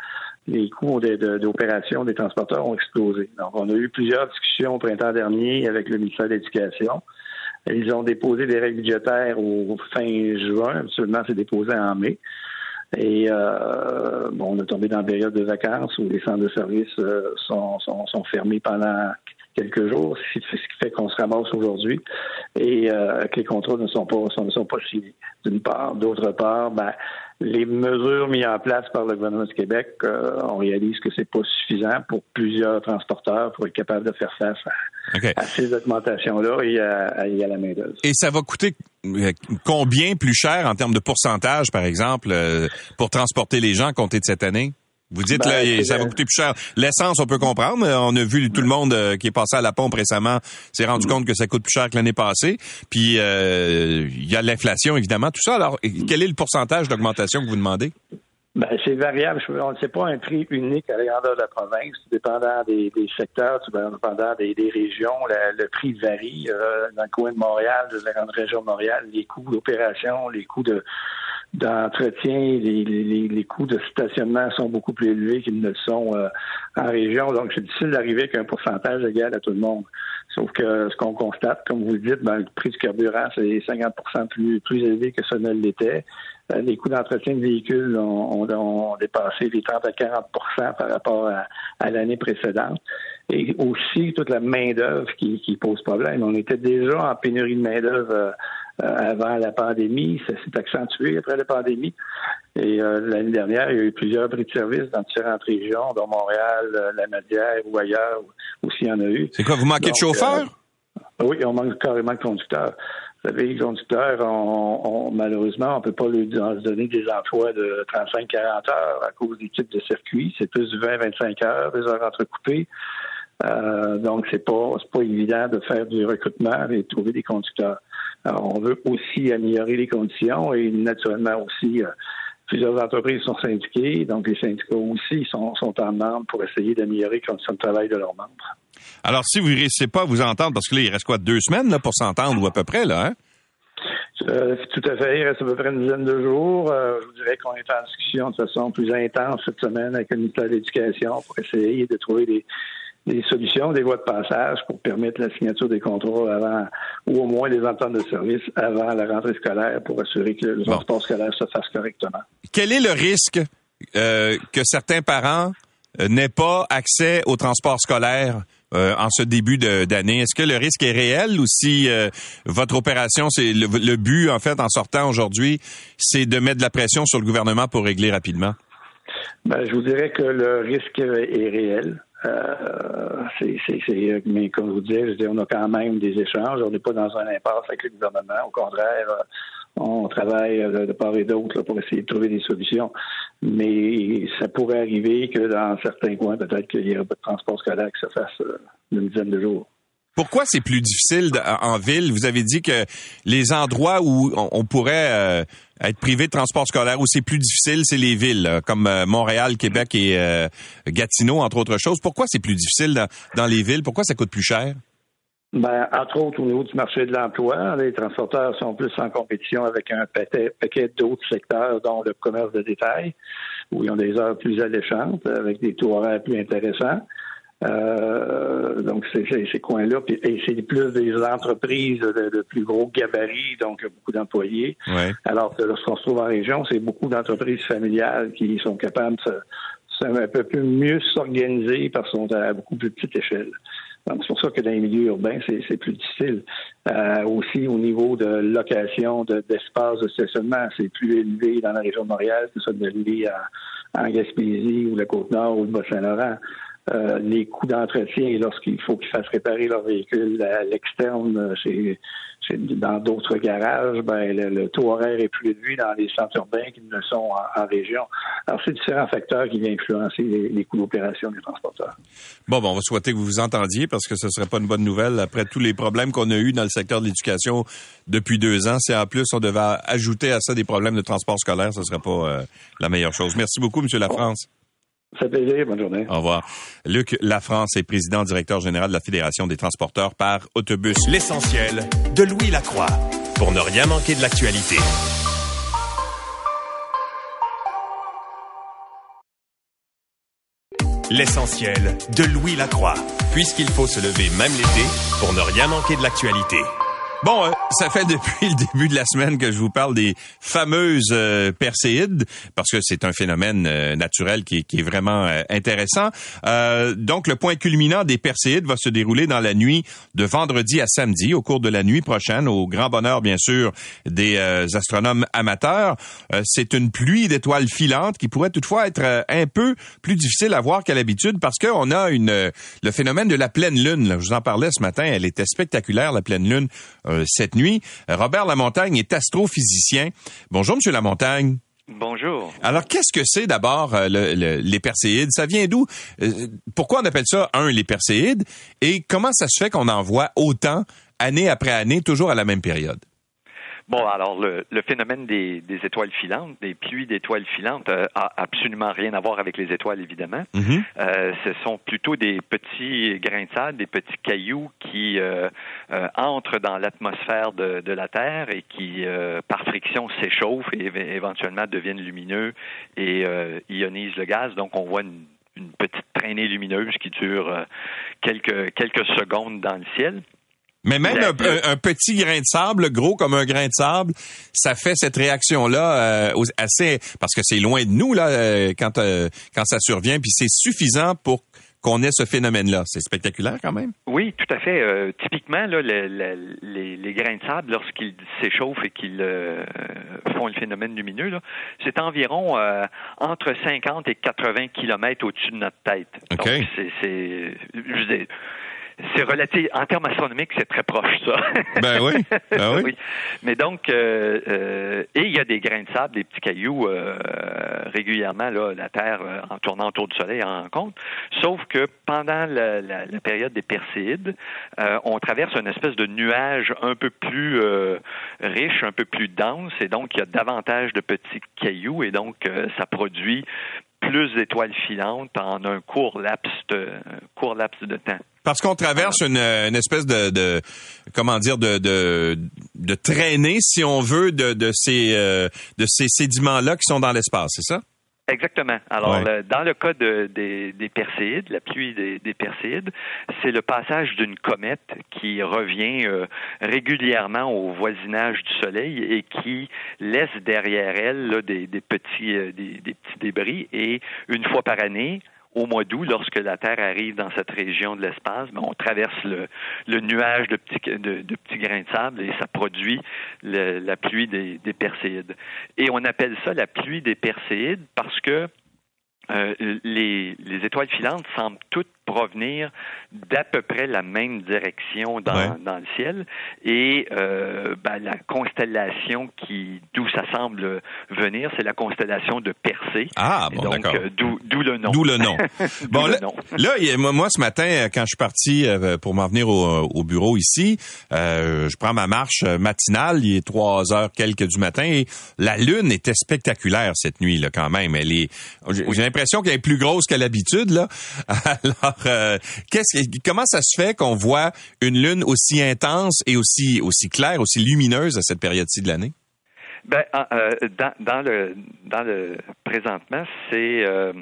S4: les coûts d'opération des transporteurs ont explosé. Donc, on a eu plusieurs discussions au printemps dernier avec le ministère de l'Éducation. Ils ont déposé des règles budgétaires au fin juin. Absolument, c'est déposé en mai. Et euh, bon, on est tombé dans la période de vacances où les centres de services euh, sont, sont, fermés pendant quelques jours, ce qui fait qu'on se ramasse aujourd'hui et euh, que les contrats ne sont pas ne sont pas signés. D'une part, d'autre part, ben, les mesures mises en place par le gouvernement du Québec, euh, on réalise que c'est pas suffisant pour plusieurs transporteurs pour être capable de faire face à, ces augmentations-là et à, la main d'œuvre.
S3: Et ça va coûter euh, combien plus cher en termes de pourcentage, par exemple, euh, pour transporter les gens compté de cette année? Vous dites là, ben, ça va coûter plus cher. L'essence, on peut comprendre. On a vu tout le monde euh, qui est passé à la pompe récemment s'est rendu compte que ça coûte plus cher que l'année passée. Puis euh, il y a l'inflation, évidemment, tout ça. Alors, quel est le pourcentage d'augmentation que vous demandez?
S4: Ben, c'est variable. On ne sait pas un prix unique à la grandeur de la province. Dépendant des, secteurs, dépendant des, des régions, le prix varie. Euh, dans le coin de Montréal, de la grande région de Montréal, les coûts d'opération, les coûts de d'entretien, les, les, les, coûts de stationnement sont beaucoup plus élevés qu'ils ne le sont euh, en région. Donc, c'est difficile d'arriver avec un pourcentage égal à tout le monde. Sauf que ce qu'on constate, comme vous le dites, ben, le prix du carburant, c'est 50 plus, plus élevé que ça ne l'était. Euh, les coûts d'entretien de véhicules ont, ont, dépassé les 30 à 40% par rapport à, à l'année précédente. Et aussi toute la main-d'œuvre qui, qui, pose problème. On était déjà en pénurie de main-d'œuvre euh, avant la pandémie. Ça s'est accentué après la pandémie. Et euh, l'année dernière, il y a eu plusieurs prix de service dans différentes régions, dont Montréal, euh, la Madière ou ailleurs, où s'il y en a eu.
S3: C'est quoi, vous manquez de chauffeurs?
S4: oui, on manque carrément de conducteurs. Vous savez, les conducteurs, on, malheureusement, on ne peut pas leur donner des emplois de 35-40 heures à cause des types de circuits. C'est plus 20-25 heures, des heures entrecoupées. Euh, donc, c'est pas, pas évident de faire du recrutement et de trouver des conducteurs. Alors, on veut aussi améliorer les conditions et naturellement aussi, euh, plusieurs entreprises sont syndiquées, donc les syndicats aussi sont, sont en membre pour essayer d'améliorer les conditions de travail de leurs membres.
S3: Alors, si vous ne réussissez pas à vous entendre, parce que là, il reste quoi, deux semaines là, pour s'entendre ou à peu près, là, hein?
S4: Euh, tout à fait. Il reste à peu près une dizaine de jours. Euh, je vous dirais qu'on est en discussion de façon plus intense cette semaine avec le ministère de l'Éducation pour essayer de trouver des, des solutions, des voies de passage pour permettre la signature des contrats avant, ou au moins des ententes de service avant la rentrée scolaire pour assurer que le transport scolaire se fasse correctement.
S3: Quel est le risque euh, que certains parents euh, n'aient pas accès au transport scolaire euh, en ce début d'année? Est-ce que le risque est réel ou si votre opération, c'est le, le, but en fait en sortant aujourd'hui, c'est de mettre de la pression sur le gouvernement pour régler rapidement?
S4: Ben, je vous dirais que le risque est réel. Euh, c'est, mais comme je vous disais, on a quand même des échanges. On n'est pas dans un impasse avec le gouvernement. Au contraire, euh, on travaille de part et d'autre pour essayer de trouver des solutions. Mais ça pourrait arriver que dans certains coins, peut-être qu'il y ait pas de transport scolaire qui se fasse euh, une dizaine de jours.
S3: Pourquoi c'est plus difficile en ville? Vous avez dit que les endroits où on, pourrait euh, être privé de transport scolaire, où c'est plus difficile, c'est les villes, comme euh, Montréal, Québec et euh, Gatineau, entre autres choses. Pourquoi c'est plus difficile dans, les villes? Pourquoi ça coûte plus cher?
S4: Ben, entre autres, au niveau du marché de l'emploi, les transporteurs sont plus en compétition avec un paquet d'autres secteurs, dont le commerce de détail, où ils ont des heures plus alléchantes, avec des taux horaires plus intéressants. Euh, donc, c'est ces coins-là. Et c'est plus des entreprises de, plus gros gabarits, donc beaucoup d'employés. Alors que lorsqu'on se trouve en région, c'est beaucoup d'entreprises familiales qui sont capables de un peu plus mieux s'organiser parce qu'on est à beaucoup plus petite échelle. c'est pour ça que dans les milieux urbains, c'est plus difficile. Euh, aussi, au niveau de location d'espace de, stationnement, c'est plus élevé dans la région de Montréal que ça de l'élevé en, Gaspésie ou la Côte-Nord ou le Bas-Saint-Laurent. Euh, les coûts d'entretien lorsqu'il faut qu'ils fassent réparer leur véhicule à l'externe c'est dans d'autres garages, ben, le, taux horaire est plus élevé dans les centres urbains qu'ils ne le sont en, région. Alors, c'est différents facteurs qui viennent influencer les, coûts d'opération des transporteurs.
S3: Bon, bon, on va souhaiter que vous vous entendiez parce que ce ne serait pas une bonne nouvelle après tous les problèmes qu'on a eus dans le secteur de l'éducation depuis deux ans. Si en plus on devait ajouter à ça des problèmes de transport scolaire, ce ne serait pas euh, la meilleure chose. Merci beaucoup, M. Lafrance.
S4: Ça fait plaisir. Bonne journée.
S3: Au revoir. Luc Lafrance est président directeur général de la Fédération des transporteurs par autobus.
S2: L'essentiel de Louis Lacroix pour ne rien manquer de l'actualité. L'essentiel de Louis Lacroix, puisqu'il faut se lever même l'été pour ne rien manquer de l'actualité.
S3: Bon, euh, ça fait depuis le début de la semaine que je vous parle des fameuses euh, perséides, parce que c'est un phénomène euh, naturel qui, est vraiment intéressant. donc, le point culminant des perséides va se dérouler dans la nuit de vendredi à samedi, au cours de la nuit prochaine, au grand bonheur, bien sûr, des astronomes amateurs. c'est une pluie d'étoiles filantes qui pourrait toutefois être un peu plus difficile à voir qu'à l'habitude, parce qu'on a une le phénomène de la pleine lune. Je vous en parlais ce matin, elle était spectaculaire, la pleine lune euh, cette nuit. Robert Lamontagne est astrophysicien. Bonjour, Monsieur Lamontagne.
S5: Bonjour.
S3: Alors, qu'est-ce que c'est d'abord euh, les perséides? Ça vient d'où? Euh, pourquoi on appelle ça, un, les perséides? Et comment ça se fait qu'on en voit autant, année après année, toujours à la même période?
S5: Bon, alors le, phénomène des, étoiles filantes, des pluies d'étoiles filantes, euh, a absolument rien à voir avec les étoiles, évidemment.
S3: Mm-hmm.
S5: Euh, ce sont plutôt des petits grains de sable, des petits cailloux qui euh, entrent dans l'atmosphère de, la Terre et qui, par friction, s'échauffent et éventuellement deviennent lumineux et ionisent le gaz. Donc, on voit une, une petite traînée lumineuse qui dure quelques, quelques secondes dans le ciel.
S3: Mais même un, petit grain de sable, gros comme un grain de sable, ça fait cette réaction-là euh, assez parce que c'est loin de nous là euh, quand euh, quand ça survient, puis c'est suffisant pour qu'on ait ce phénomène-là. C'est spectaculaire quand même.
S5: Oui, tout à fait. typiquement, là, les, grains de sable, lorsqu'ils s'échauffent et qu'ils font le phénomène lumineux, c'est environ entre 50 et 80 kilomètres au-dessus de notre tête.
S3: OK.
S5: Donc, c'est, c'est relatif. En termes astronomiques, c'est très proche, ça.
S3: Ben oui. Ben oui.
S5: Mais donc, euh, euh, et il y a des grains de sable, des petits cailloux euh, régulièrement, là, la Terre, en tournant autour du Soleil, en compte. Sauf que pendant la, période des Perséides, on traverse une espèce de nuage un peu plus riche, un peu plus dense, et donc il y a davantage de petits cailloux, et donc ça produit plus d'étoiles filantes en un court laps de, court laps de temps.
S3: Parce qu'on traverse une, une, espèce de, de comment dire de, de, de, traînée, si on veut, de, de ces euh, de ces sédiments-là qui sont dans l'espace, c'est ça?
S5: Exactement. Alors, dans le cas des, des, Perséides, la pluie des, des Perséides, c'est le passage d'une comète qui revient euh, régulièrement au voisinage du Soleil et qui laisse derrière elle des, petits, euh, des, petits débris. Et une fois par année, au mois d'août, lorsque la Terre arrive dans cette région de l'espace, ben, on traverse le, nuage de petits, grains de sable et ça produit la pluie des, des Perséides. Et on appelle ça la pluie des Perséides parce que euh, les, étoiles filantes semblent toutes provenir d'à peu près la même direction dans, dans le ciel et euh, ben, la constellation qui d'où ça semble venir, c'est la constellation de Persée.
S3: Ah bon,
S5: donc euh, d'où le nom.
S3: D'où le nom. bon là, là, moi ce matin quand je suis parti euh, pour m'en venir au, au, bureau ici, euh, je prends ma marche matinale, il est trois heures quelques du matin et la lune était spectaculaire cette nuit là quand même. Elle est, j'ai l'impression qu'elle est plus grosse qu'à l'habitude là. Alors euh, comment ça se fait qu'on voit une lune aussi intense et aussi aussi claire, aussi lumineuse à cette période-ci de l'année?
S5: Ben, euh, dans, dans, le dans le présentement, c'est euh,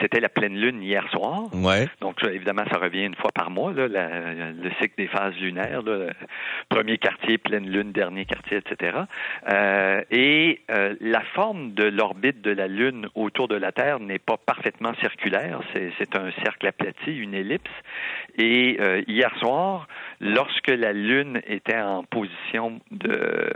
S5: c'était la pleine lune hier soir.
S3: Ouais.
S5: Donc, évidemment, ça revient une fois par mois, là, le cycle des phases lunaires. premier quartier, pleine lune, dernier quartier, etc. Euh, et euh, la forme de l'orbite de la Lune autour de la Terre n'est pas parfaitement circulaire. C'est un cercle aplati, une ellipse. Et euh, hier soir, lorsque la Lune était en position de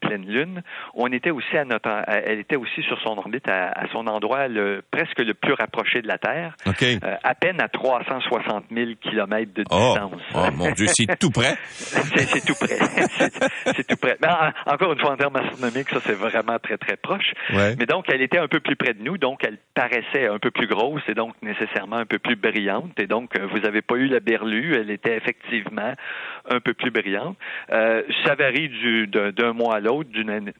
S5: pleine Lune, on était aussi à notre, elle était aussi sur son orbite à, à son endroit le, presque le plus rapproché de la Terre,
S3: okay.
S5: euh, à peine à 360 000 kilomètres de
S3: oh,
S5: distance.
S3: Oh, mon Dieu, c'est tout près.
S5: c'est tout près. c'est tout près. Mais en, encore une fois, en termes astronomiques, ça c'est vraiment très très proche.
S3: Ouais.
S5: Mais donc, elle était un peu plus près de nous, donc elle paraissait un peu plus grosse et donc nécessairement un peu plus brillante. Et donc, euh, vous n'avez pas eu la berlue, elle était effectivement un peu plus brillante. Euh, ça varie d'un mois à l'autre, d'une année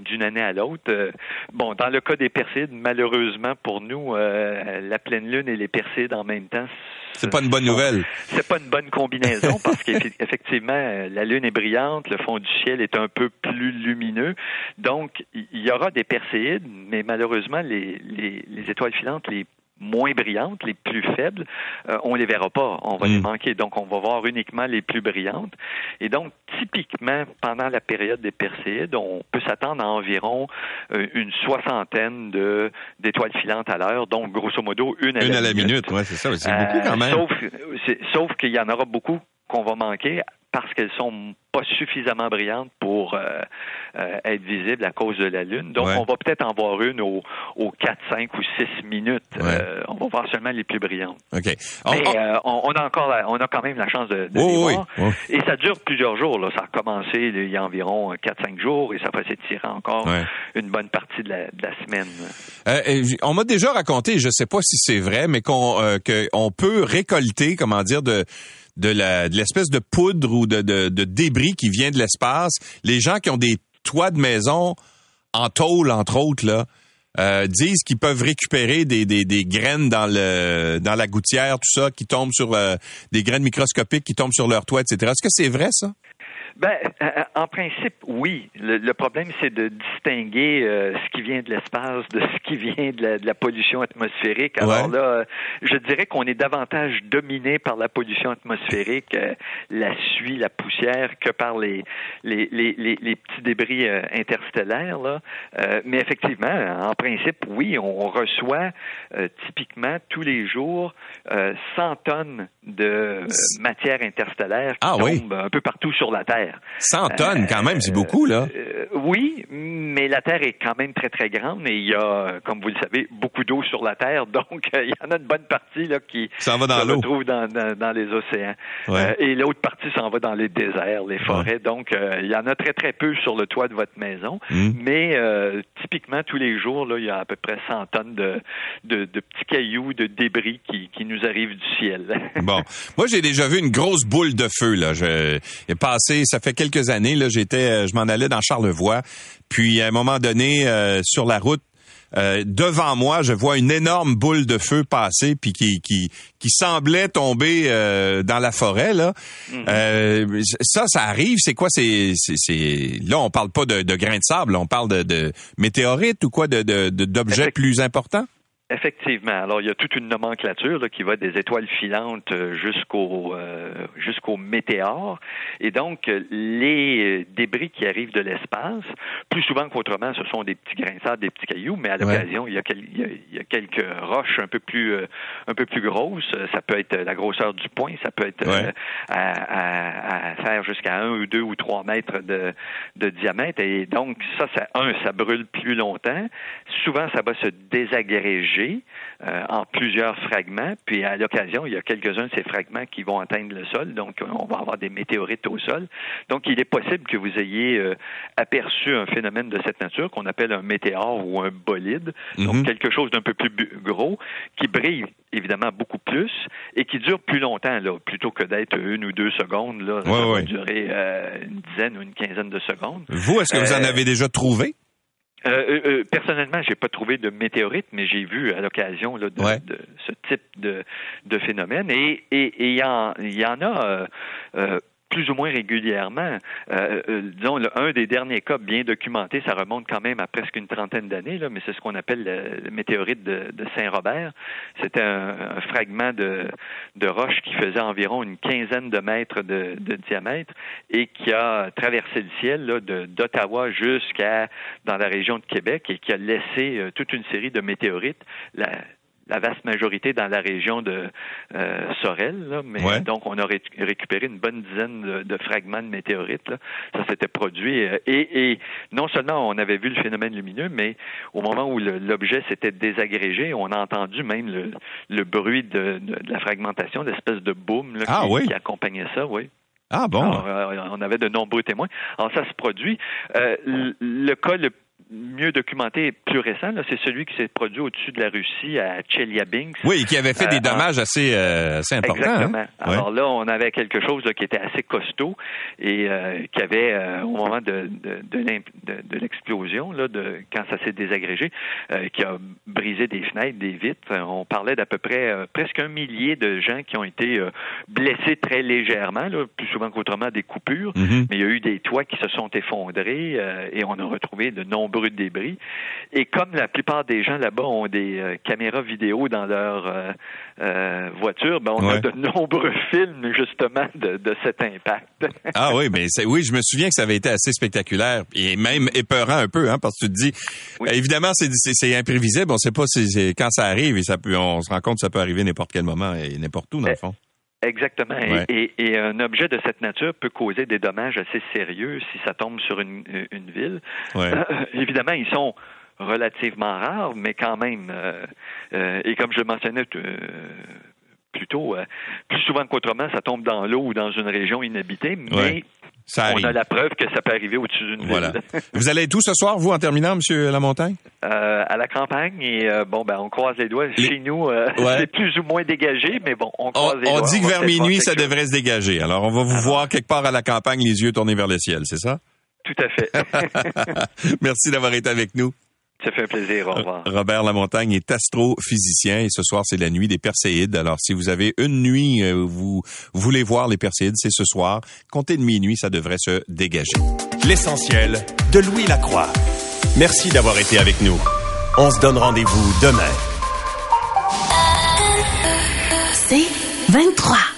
S5: d'une année à l'autre. Euh, bon, dans le cas des Perséides, malheureusement pour nous, euh, la pleine lune et les Perséides en même temps.
S3: C'est pas une bonne nouvelle.
S5: C'est pas une bonne combinaison parce qu'effectivement, la lune est brillante, le fond du ciel est un peu plus lumineux. Donc, il y aura des Perséides, mais malheureusement, les, les, les étoiles filantes, les moins brillantes, les plus faibles, euh, on les verra pas, on va
S3: Mm.
S5: les manquer. Donc, on va voir uniquement les plus brillantes. Et donc, typiquement, pendant la période des Perséides, on peut s'attendre à environ euh, une soixantaine de d'étoiles filantes à l'heure, donc grosso modo une à
S3: Une
S5: la
S3: à la
S5: minute.
S3: minute, ouais, c'est ça. C'est
S5: Euh,
S3: beaucoup quand même.
S5: Sauf, sauf qu'il y en aura beaucoup qu'on va manquer parce qu'elles sont pas suffisamment brillantes pour euh, euh, être visibles à cause de la Lune. Donc,
S3: Ouais.
S5: on va peut-être en voir une aux, aux 4, 5 ou 6 minutes.
S3: Ouais.
S5: Euh, on va voir seulement les plus brillantes.
S3: OK. On-
S5: Mais
S3: on-
S5: a encore la- on a quand même la chance de, de les
S3: oui,
S5: voir. Et ça dure plusieurs jours. Là. Ça a commencé il y a environ 4-5 jours et ça va s'étirer encore
S3: Ouais.
S5: une bonne partie de la, de la semaine.
S3: On m'a déjà raconté, je sais pas si c'est vrai, mais qu'on on peut récolter, comment dire, de de la de l'espèce de poudre ou de, de, débris qui vient de l'espace. Les gens qui ont des toits de maison en tôle, entre autres, là, euh, disent qu'ils peuvent récupérer des, des, des graines dans le dans la gouttière, tout ça, qui tombent sur euh, des graines microscopiques qui tombent sur leur toit, etc. Est-ce que c'est vrai ça?
S5: Ben, euh, en principe, oui. Le, le problème, c'est de distinguer euh, ce qui vient de l'espace de ce qui vient de la, de la pollution atmosphérique. Alors
S3: Ouais.
S5: là, euh, je dirais qu'on est davantage dominé par la pollution atmosphérique, euh, la suie, la poussière, que par les les, les, les, les petits débris euh, interstellaires. Là. Euh, mais effectivement, en principe, oui, on reçoit euh, typiquement tous les jours euh, 100 tonnes de euh, matière interstellaire qui
S3: Ah oui.
S5: tombe un peu partout sur la Terre.
S3: 100 tonnes, quand même, c'est beaucoup, là.
S5: Euh, oui, mais la Terre est quand même très, très grande et il y a, comme vous le savez, beaucoup d'eau sur la Terre. Donc, euh, il y en a une bonne partie là, qui
S3: Ça va dans
S5: se retrouve dans, dans, dans les océans.
S3: Ouais.
S5: Euh, et l'autre partie s'en va dans les déserts, les forêts. Donc, euh, il y en a très, très peu sur le toit de votre maison.
S3: Mm.
S5: Mais euh, typiquement, tous les jours, là, il y a à peu près 100 tonnes de, de, de petits cailloux, de débris qui, qui nous arrivent du ciel.
S3: Bon, moi j'ai déjà vu une grosse boule de feu là. Je est passé, ça fait quelques années là, j'étais, euh, je m'en allais dans Charlevoix, puis à un moment donné euh, sur la route. euh, devant moi, je vois une énorme boule de feu passer, puis qui qui qui semblait tomber euh, dans la forêt là. Euh, ça, ça arrive. C'est quoi C'est c'est c'est là, on parle pas de, de grains de sable, on parle de, de météorites ou quoi, de d'objets plus importants?
S5: Effectivement. Alors, il y a toute une nomenclature là, qui va des étoiles filantes euh, jusqu'au euh, jusqu'au météore. Et donc, euh, les euh, débris qui arrivent de l'espace, plus souvent qu'autrement, ce sont des petits grains de sable, des petits cailloux, mais à l'occasion, il, y a quel- il, y a, il y a quelques roches un peu plus euh, un peu plus grosses. Ça peut être la grosseur du poing, ça peut être euh,
S3: Ouais.
S5: à, à- à faire jusqu'à un ou deux ou trois mètres de, de diamètre. Et donc, ça, ça, un, ça brûle plus longtemps. Souvent, ça va se désagréger euh, en plusieurs fragments. Puis, à l'occasion, il y a quelques-uns de ces fragments qui vont atteindre le sol. Donc, on va avoir des météorites au sol. Donc, il est possible que vous ayez euh, aperçu un phénomène de cette nature qu'on appelle un météore ou un bolide.
S3: Mhm.
S5: Donc, quelque chose d'un peu plus gros qui brille évidemment beaucoup plus et qui dure plus longtemps, là, plutôt que d'être une ou deux secondes. Là, ça
S3: Ouais,
S5: va
S3: ouais.
S5: durer euh, une dizaine ou une quinzaine de secondes.
S3: Vous, est-ce que vous en avez déjà trouvé?
S5: Euh, euh, euh, personnellement, j'ai pas trouvé de météorite, mais j'ai vu à l'occasion là, de,
S3: Ouais.
S5: de ce type de, de phénomène. Et et- et il y, en, y en a euh, euh, plus ou moins régulièrement. Euh, euh, disons, un des derniers cas bien documentés, ça remonte quand même à presque une trentaine d'années, mais c'est ce qu'on appelle le, météorite de, Saint-Robert. C'était un, fragment de, roche qui faisait environ une quinzaine de mètres de, diamètre et qui a traversé le ciel d'Ottawa jusqu'à dans la région de Québec et qui a laissé euh, toute une série de météorites. La vaste majorité dans la région de euh, Sorel, mais donc on a récupéré une bonne dizaine de, fragments de météorites. Ça s'était produit euh, et, non seulement on avait vu le phénomène lumineux, mais au moment où l'objet s'était désagrégé, on a entendu même le, bruit de, la fragmentation, l'espèce de boom
S3: ah
S5: qui, accompagnait ça, oui.
S3: Ah bon?
S5: Euh, on avait de nombreux témoins. Alors ça se produit. le cas le mieux documenté plus récent, c'est celui qui s'est produit au-dessus de la Russie à Chelyabinsk.
S3: Oui, qui avait fait des euh, dommages assez, euh, assez importants.
S5: Hein? Exactement. Alors là, on avait quelque chose qui était assez costaud et euh, qui avait, au moment de, de, de, l'explosion, là, de, quand ça s'est désagrégé, qui a brisé des fenêtres, des vitres. On parlait d'à peu près presque un millier de gens qui ont été blessés très légèrement, là, plus souvent qu'autrement des coupures, mm-hmm. mais il y a eu des toits qui se sont effondrés et on a retrouvé de nombreux de débris. Et comme la plupart des gens là-bas ont des euh, caméras vidéo dans leur euh, euh, voiture, ben on a de nombreux films justement de, cet impact.
S3: ah oui, mais oui, je me souviens que ça avait été assez spectaculaire et même épeurant un peu, hein, parce que tu te dis, évidemment, c'est imprévisible, on ne sait pas si, quand ça arrive et ça peut, on se rend compte que ça peut arriver n'importe quel moment et n'importe où dans le fond.
S5: Exactement. Et, un objet de cette nature peut causer des dommages assez sérieux si ça tombe sur une, une ville. Euh, évidemment, ils sont relativement rares, mais quand même. Euh, euh, et comme je le mentionnais plus tôt, plus souvent qu'autrement, ça tombe dans l'eau ou dans une région inhabitée, mais on a la preuve que ça peut arriver au-dessus d'une
S3: voilà. vous allez être où ce soir, vous, en terminant, Monsieur Lamontagne?
S5: Euh, à la campagne et euh, bon, ben on croise les doigts. Chez nous, euh, c'est plus ou moins dégagé, mais bon, on croise les
S3: doigts.
S5: On
S3: dit que vers minuit, ça devrait se dégager. Alors, on va vous voir quelque part à la campagne, les yeux tournés vers le ciel, c'est ça?
S5: Tout à fait.
S3: Merci d'avoir été avec nous.
S5: Ça fait un plaisir. Au revoir.
S3: Robert Lamontagne est astrophysicien et ce soir, c'est la nuit des Perséides. Alors, si vous avez une nuit, euh, vous voulez voir les Perséides, c'est ce soir. Comptez de minuit, ça devrait se dégager.
S2: L'essentiel de Louis Lacroix. Merci d'avoir été avec nous. On se donne rendez-vous demain.
S6: C'est 23.